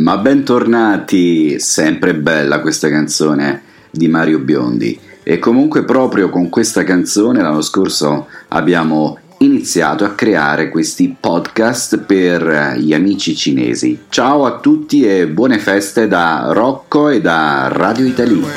Ma bentornati, sempre bella questa canzone di Mario Biondi. E comunque proprio con questa canzone l'anno scorso abbiamo iniziato a creare questi podcast per gli amici cinesi. Ciao a tutti e buone feste da Rocco e da Radio Italia.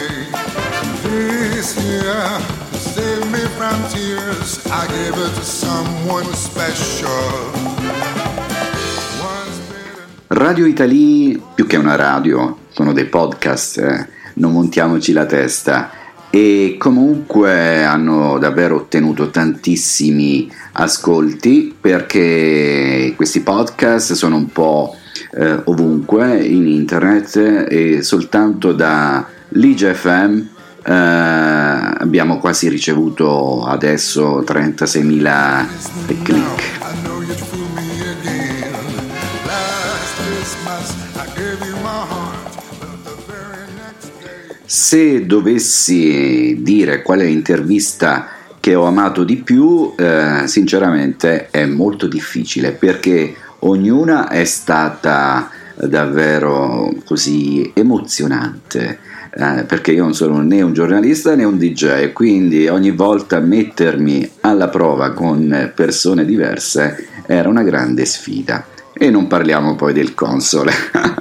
Radio Italia, più che una radio, sono dei podcast, eh? non montiamoci la testa. E comunque hanno davvero ottenuto tantissimi ascolti perché questi podcast sono un po' eh, ovunque in internet e soltanto da LigeFM eh, abbiamo quasi ricevuto adesso 36.000 click. Se dovessi dire qual è l'intervista che ho amato di più, eh, sinceramente è molto difficile perché ognuna è stata davvero così emozionante. Eh, perché io non sono né un giornalista né un DJ, quindi ogni volta mettermi alla prova con persone diverse era una grande sfida. E non parliamo poi del console,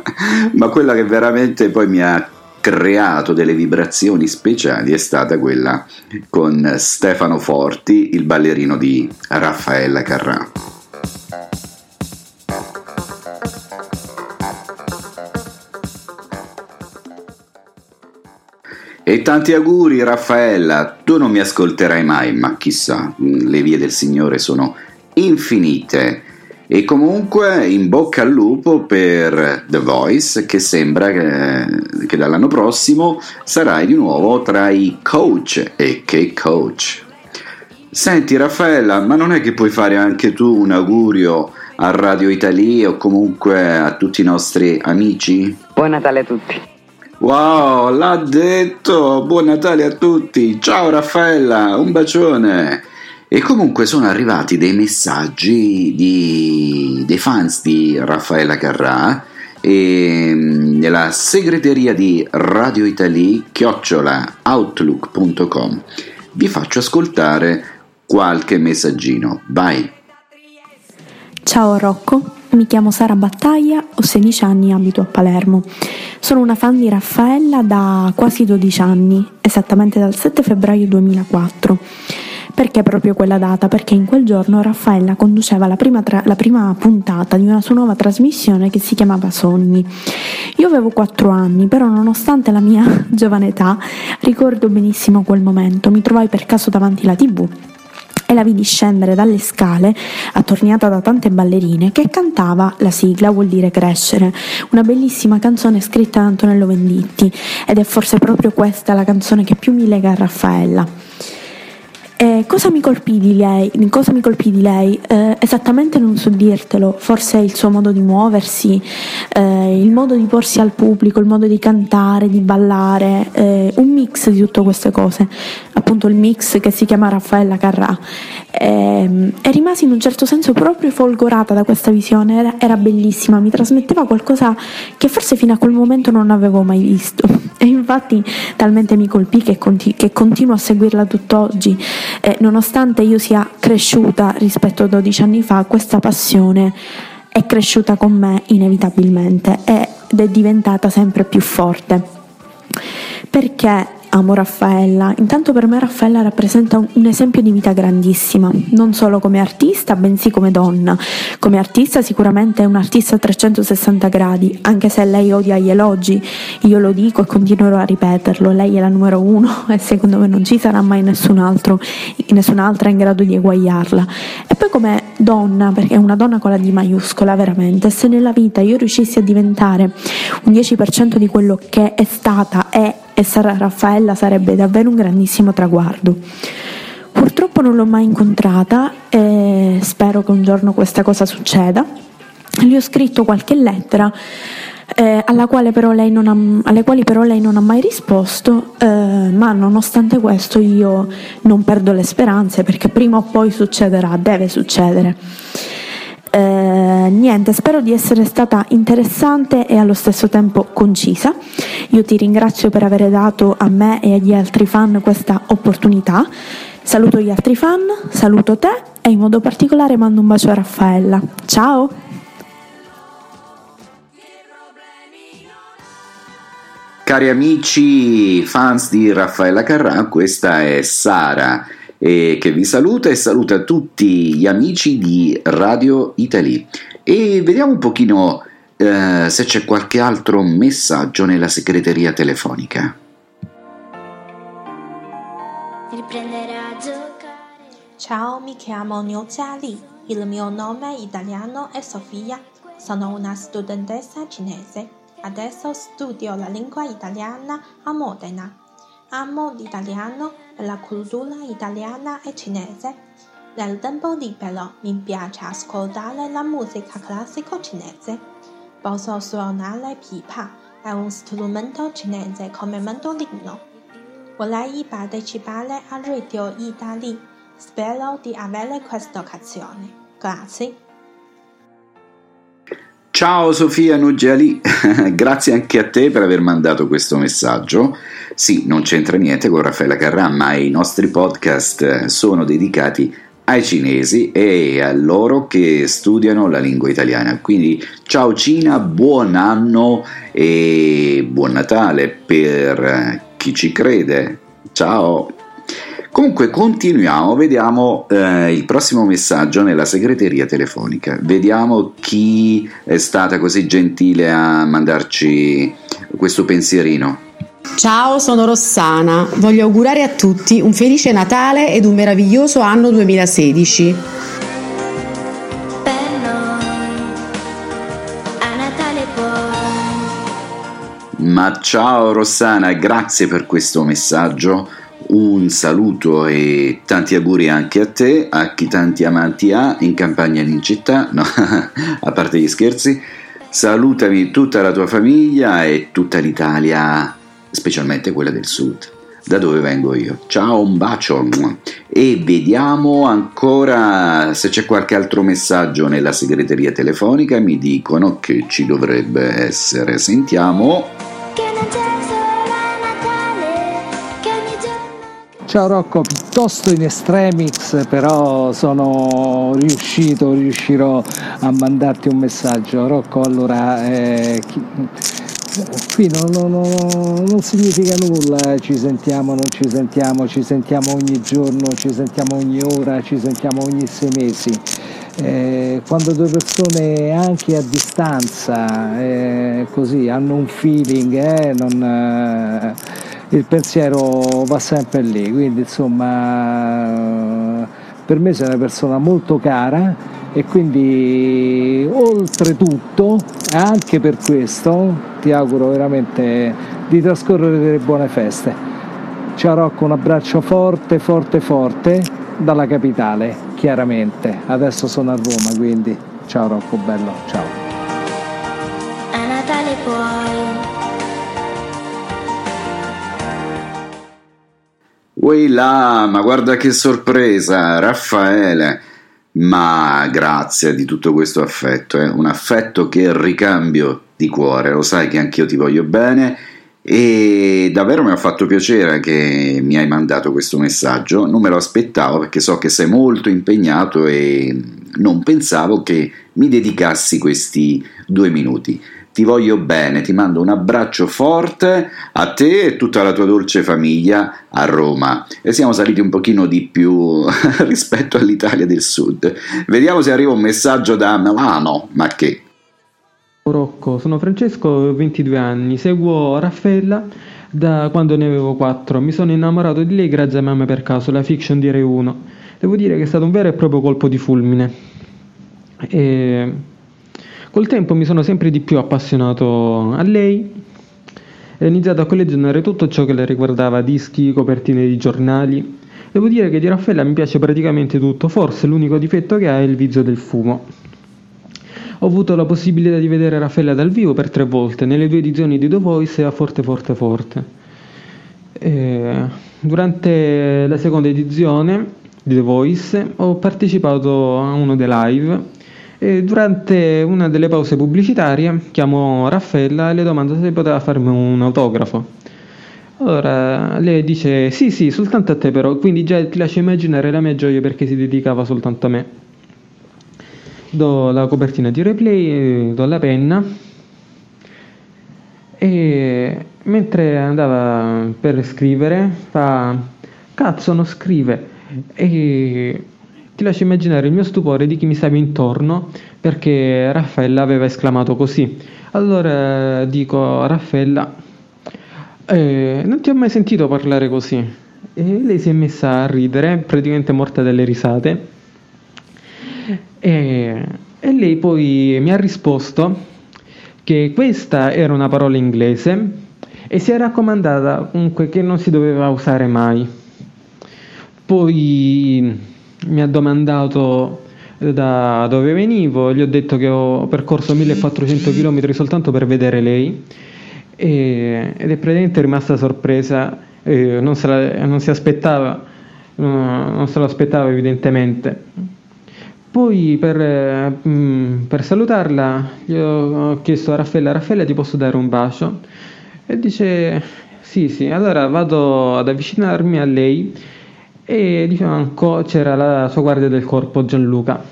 ma quella che veramente poi mi ha creato delle vibrazioni speciali è stata quella con Stefano Forti, il ballerino di Raffaella Carrà. E tanti auguri Raffaella, tu non mi ascolterai mai, ma chissà, le vie del Signore sono infinite e comunque in bocca al lupo per The Voice che sembra che, che dall'anno prossimo sarai di nuovo tra i coach e che coach. Senti Raffaella, ma non è che puoi fare anche tu un augurio a Radio Italia o comunque a tutti i nostri amici? Buon Natale a tutti. Wow, l'ha detto! Buon Natale a tutti! Ciao Raffaella, un bacione! E comunque sono arrivati dei messaggi di, dei fans di Raffaella Carrà e nella segreteria di Radio Italia chiocciola outlook.com vi faccio ascoltare qualche messaggino. Vai! Ciao Rocco, mi chiamo Sara Battaglia, ho 16 anni e abito a Palermo. Sono una fan di Raffaella da quasi 12 anni, esattamente dal 7 febbraio 2004. Perché proprio quella data? Perché in quel giorno Raffaella conduceva la prima, tra- la prima puntata di una sua nuova trasmissione che si chiamava Sogni. Io avevo 4 anni, però nonostante la mia giovane età, ricordo benissimo quel momento. Mi trovai per caso davanti alla tv e la vidi scendere dalle scale, attorniata da tante ballerine, che cantava la sigla Vuol dire crescere, una bellissima canzone scritta da Antonello Venditti ed è forse proprio questa la canzone che più mi lega a Raffaella. Eh, cosa mi colpì di lei? Colpì di lei? Eh, esattamente non so dirtelo, forse il suo modo di muoversi, eh, il modo di porsi al pubblico, il modo di cantare, di ballare, eh, un mix di tutte queste cose, appunto il mix che si chiama Raffaella Carrà. Ehm, e rimasi in un certo senso proprio folgorata da questa visione, era, era bellissima, mi trasmetteva qualcosa che forse fino a quel momento non avevo mai visto. E infatti talmente mi colpì che, conti- che continuo a seguirla tutt'oggi. E nonostante io sia cresciuta rispetto a 12 anni fa, questa passione è cresciuta con me inevitabilmente ed è diventata sempre più forte. Perché amo Raffaella. Intanto per me Raffaella rappresenta un, esempio di vita grandissima, non solo come artista, bensì come donna. Come artista sicuramente è un'artista a 360 gradi, anche se lei odia gli elogi, io lo dico e continuerò a ripeterlo, lei è la numero uno e secondo me non ci sarà mai nessun altro, nessun'altra in grado di eguagliarla. E poi come donna, perché è una donna con la D maiuscola veramente, se nella vita io riuscissi a diventare un 10% di quello che è stata, è e Raffaella sarebbe davvero un grandissimo traguardo. Purtroppo non l'ho mai incontrata e spero che un giorno questa cosa succeda. Gli ho scritto qualche lettera eh, ha, alle quali però lei non ha mai risposto, eh, ma nonostante questo io non perdo le speranze perché prima o poi succederà, deve succedere. Niente, spero di essere stata interessante e allo stesso tempo concisa. Io ti ringrazio per aver dato a me e agli altri fan questa opportunità. Saluto gli altri fan, saluto te e in modo particolare mando un bacio a Raffaella. Ciao! Cari amici fans di Raffaella Carrà, questa è Sara eh, che vi saluta e saluta tutti gli amici di Radio Italy. E vediamo un pochino eh, se c'è qualche altro messaggio nella segreteria telefonica. Ciao, mi chiamo Niu Jiali. Il mio nome italiano è Sofia. Sono una studentessa cinese. Adesso studio la lingua italiana a Modena. Amo l'italiano e la cultura italiana e cinese. Nel tempo libero mi piace ascoltare la musica classica cinese. Posso suonare pipa, è un strumento cinese come mandolino. Vorrei partecipare a Radio Italy. Spero di avere questa occasione. Grazie. Ciao Sofia Nugeli, grazie anche a te per aver mandato questo messaggio. Sì, non c'entra niente con Raffaella Carrà, ma i nostri podcast sono dedicati ai cinesi e a loro che studiano la lingua italiana. Quindi ciao Cina, buon anno e buon Natale per chi ci crede. Ciao! Comunque continuiamo, vediamo eh, il prossimo messaggio nella segreteria telefonica. Vediamo chi è stata così gentile a mandarci questo pensierino. Ciao, sono Rossana. Voglio augurare a tutti un felice Natale ed un meraviglioso anno 2016. Ma ciao Rossana, grazie per questo messaggio un saluto e tanti auguri anche a te, a chi tanti amanti ha in campagna e in città, no, a parte gli scherzi. Salutami tutta la tua famiglia e tutta l'Italia, specialmente quella del sud, da dove vengo io. Ciao, un bacio e vediamo ancora se c'è qualche altro messaggio nella segreteria telefonica. Mi dicono che ci dovrebbe essere. Sentiamo. Ciao Rocco, piuttosto in extremix, però sono riuscito, riuscirò a mandarti un messaggio. Rocco, allora, eh, chi, qui non, non, non, non, significa nulla, ci sentiamo, non ci sentiamo, ci sentiamo ogni giorno, ci sentiamo ogni ora, ci sentiamo ogni sei mesi. Eh, quando due persone anche a distanza eh, così hanno un feeling, eh, non eh, il pensiero va sempre lì, quindi insomma per me sei una persona molto cara e quindi oltretutto anche per questo ti auguro veramente di trascorrere delle buone feste. Ciao Rocco, un abbraccio forte, forte, forte dalla capitale, chiaramente. Adesso sono a Roma, quindi ciao Rocco, bello, ciao. A Natale puoi Ui là, ma guarda che sorpresa, Raffaele. Ma grazie di tutto questo affetto, eh? un affetto che ricambio di cuore, lo sai che anch'io ti voglio bene e davvero mi ha fatto piacere che mi hai mandato questo messaggio, non me lo aspettavo perché so che sei molto impegnato e non pensavo che mi dedicassi questi due minuti ti voglio bene, ti mando un abbraccio forte a te e tutta la tua dolce famiglia a Roma e siamo saliti un pochino di più rispetto all'Italia del Sud. Vediamo se arriva un messaggio da Milano, ma che? Rocco, sono Francesco, ho 22 anni, seguo Raffaella da quando ne avevo 4. Mi sono innamorato di lei grazie a Mamma per caso, la fiction di Rai 1. Devo dire che è stato un vero e proprio colpo di fulmine. E Col tempo mi sono sempre di più appassionato a lei e ho iniziato a collezionare tutto ciò che le riguardava, dischi, copertine di giornali. Devo dire che di Raffaella mi piace praticamente tutto, forse l'unico difetto che ha è il vizio del fumo. Ho avuto la possibilità di vedere Raffaella dal vivo per tre volte, nelle due edizioni di The Voice e a Forte Forte Forte. E durante la seconda edizione di The Voice ho partecipato a uno dei live Durante una delle pause pubblicitarie chiamo Raffaella e le domando se poteva farmi un autografo. Allora lei dice sì sì, soltanto a te però, quindi già ti lascio immaginare la mia gioia perché si dedicava soltanto a me. Do la copertina di replay, do la penna e mentre andava per scrivere fa cazzo non scrive e ti lascio immaginare il mio stupore di chi mi stava intorno perché Raffaella aveva esclamato così. Allora dico a Raffaella, eh, non ti ho mai sentito parlare così. E lei si è messa a ridere, praticamente morta dalle risate. E, e lei poi mi ha risposto che questa era una parola inglese e si è raccomandata comunque che non si doveva usare mai. Poi mi ha domandato da dove venivo, gli ho detto che ho percorso 1400 km soltanto per vedere lei e, ed è praticamente rimasta sorpresa, eh, non, se la, non si aspettava, non se lo aspettava evidentemente. Poi per, eh, per, salutarla gli ho chiesto a Raffaella, Raffaella ti posso dare un bacio? E dice sì sì, allora vado ad avvicinarmi a lei e di fianco c'era la sua guardia del corpo Gianluca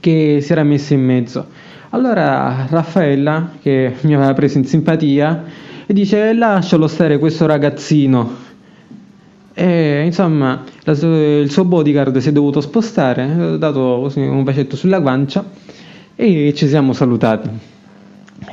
che si era messo in mezzo. Allora Raffaella, che mi aveva preso in simpatia, dice lascialo stare questo ragazzino. E insomma la, il suo bodyguard si è dovuto spostare, ho dato un bacetto sulla guancia e ci siamo salutati.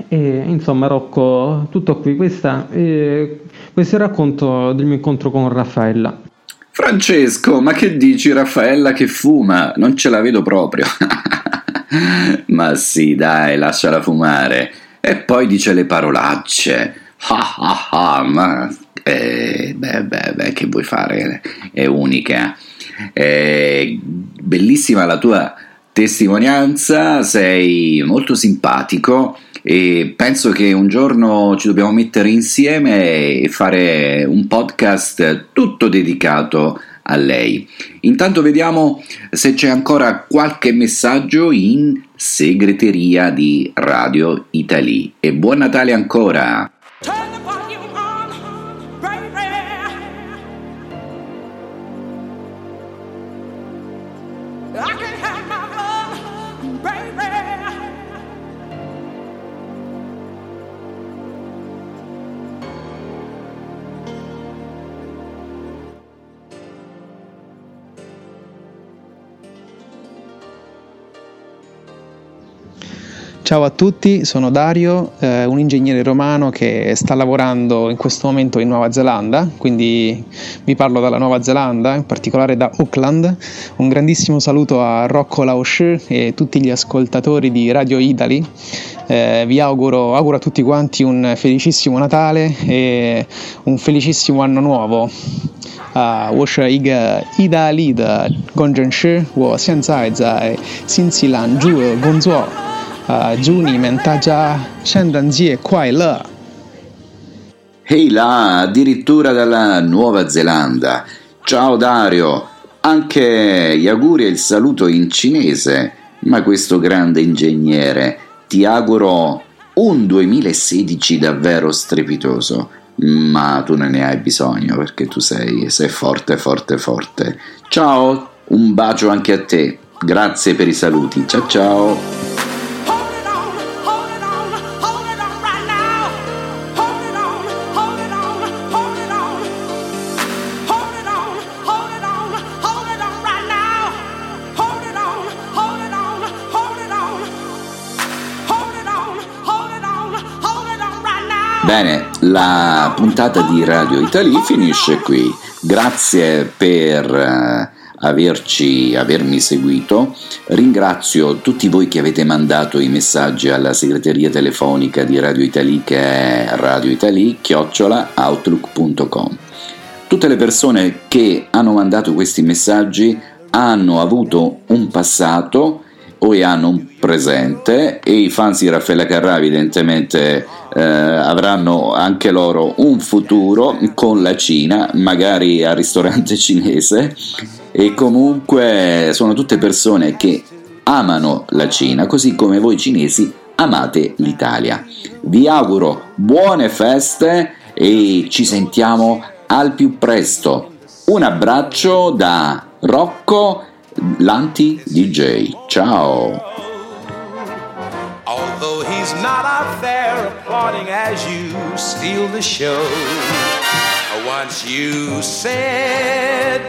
E, insomma Rocco, tutto qui, Questa, eh, questo è il racconto del mio incontro con Raffaella. Francesco, ma che dici Raffaella che fuma? Non ce la vedo proprio. Ma sì, dai, lasciala fumare. E poi dice le parolacce. Ma eh, beh, beh, beh, che vuoi fare? È unica. È bellissima la tua testimonianza, sei molto simpatico e penso che un giorno ci dobbiamo mettere insieme e fare un podcast tutto dedicato a lei. Intanto vediamo se c'è ancora qualche messaggio in segreteria di Radio Italy. E buon Natale ancora! Ciao a tutti, sono Dario, eh, un ingegnere romano che sta lavorando in questo momento in Nuova Zelanda, quindi vi parlo dalla Nuova Zelanda, in particolare da Auckland. Un grandissimo saluto a Rocco Laoshi e tutti gli ascoltatori di Radio Italy. Eh, vi auguro, auguro a tutti quanti un felicissimo Natale e un felicissimo anno nuovo. 啊，我是一个意大利的工程师，我现在在新西兰住工作。 Uh, 祝你们大家圣诞节快乐! Ehi là, addirittura dalla Nuova Zelanda. Ciao Dario, anche gli auguri e il saluto in cinese, ma questo grande ingegnere, ti auguro un 2016 davvero strepitoso, ma tu non ne hai bisogno perché tu sei, sei forte, forte, forte. Ciao, un bacio anche a te, grazie per i saluti, ciao ciao! Bene, la puntata di Radio Italy finisce qui. Grazie per eh, averci, avermi seguito. Ringrazio tutti voi che avete mandato i messaggi alla segreteria telefonica di Radio Italy che è radioitaly-outlook.com. Tutte le persone che hanno mandato questi messaggi hanno avuto un passato o hanno un presente e i fans di Raffaella Carrà evidentemente eh, avranno anche loro un futuro con la Cina, magari al ristorante cinese e comunque sono tutte persone che amano la Cina, così come voi cinesi amate l'Italia. Vi auguro buone feste e ci sentiamo al più presto. Un abbraccio da Rocco Lanti DJ. Ciao! Although he's not out there applauding as you steal the show. Once you said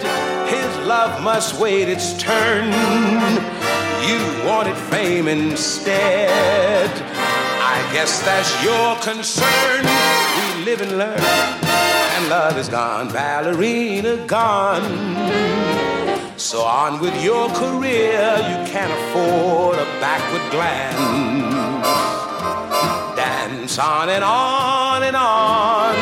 his love must wait its turn. You wanted fame instead. I guess that's your concern. We live and learn, and love is gone, ballerina gone. So on with your career, you can't afford a backward glance. Dance on and on and on.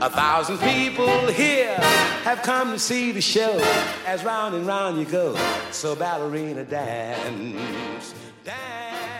A thousand people here have come to see the show. As round and round you go, so ballerina dance, dance.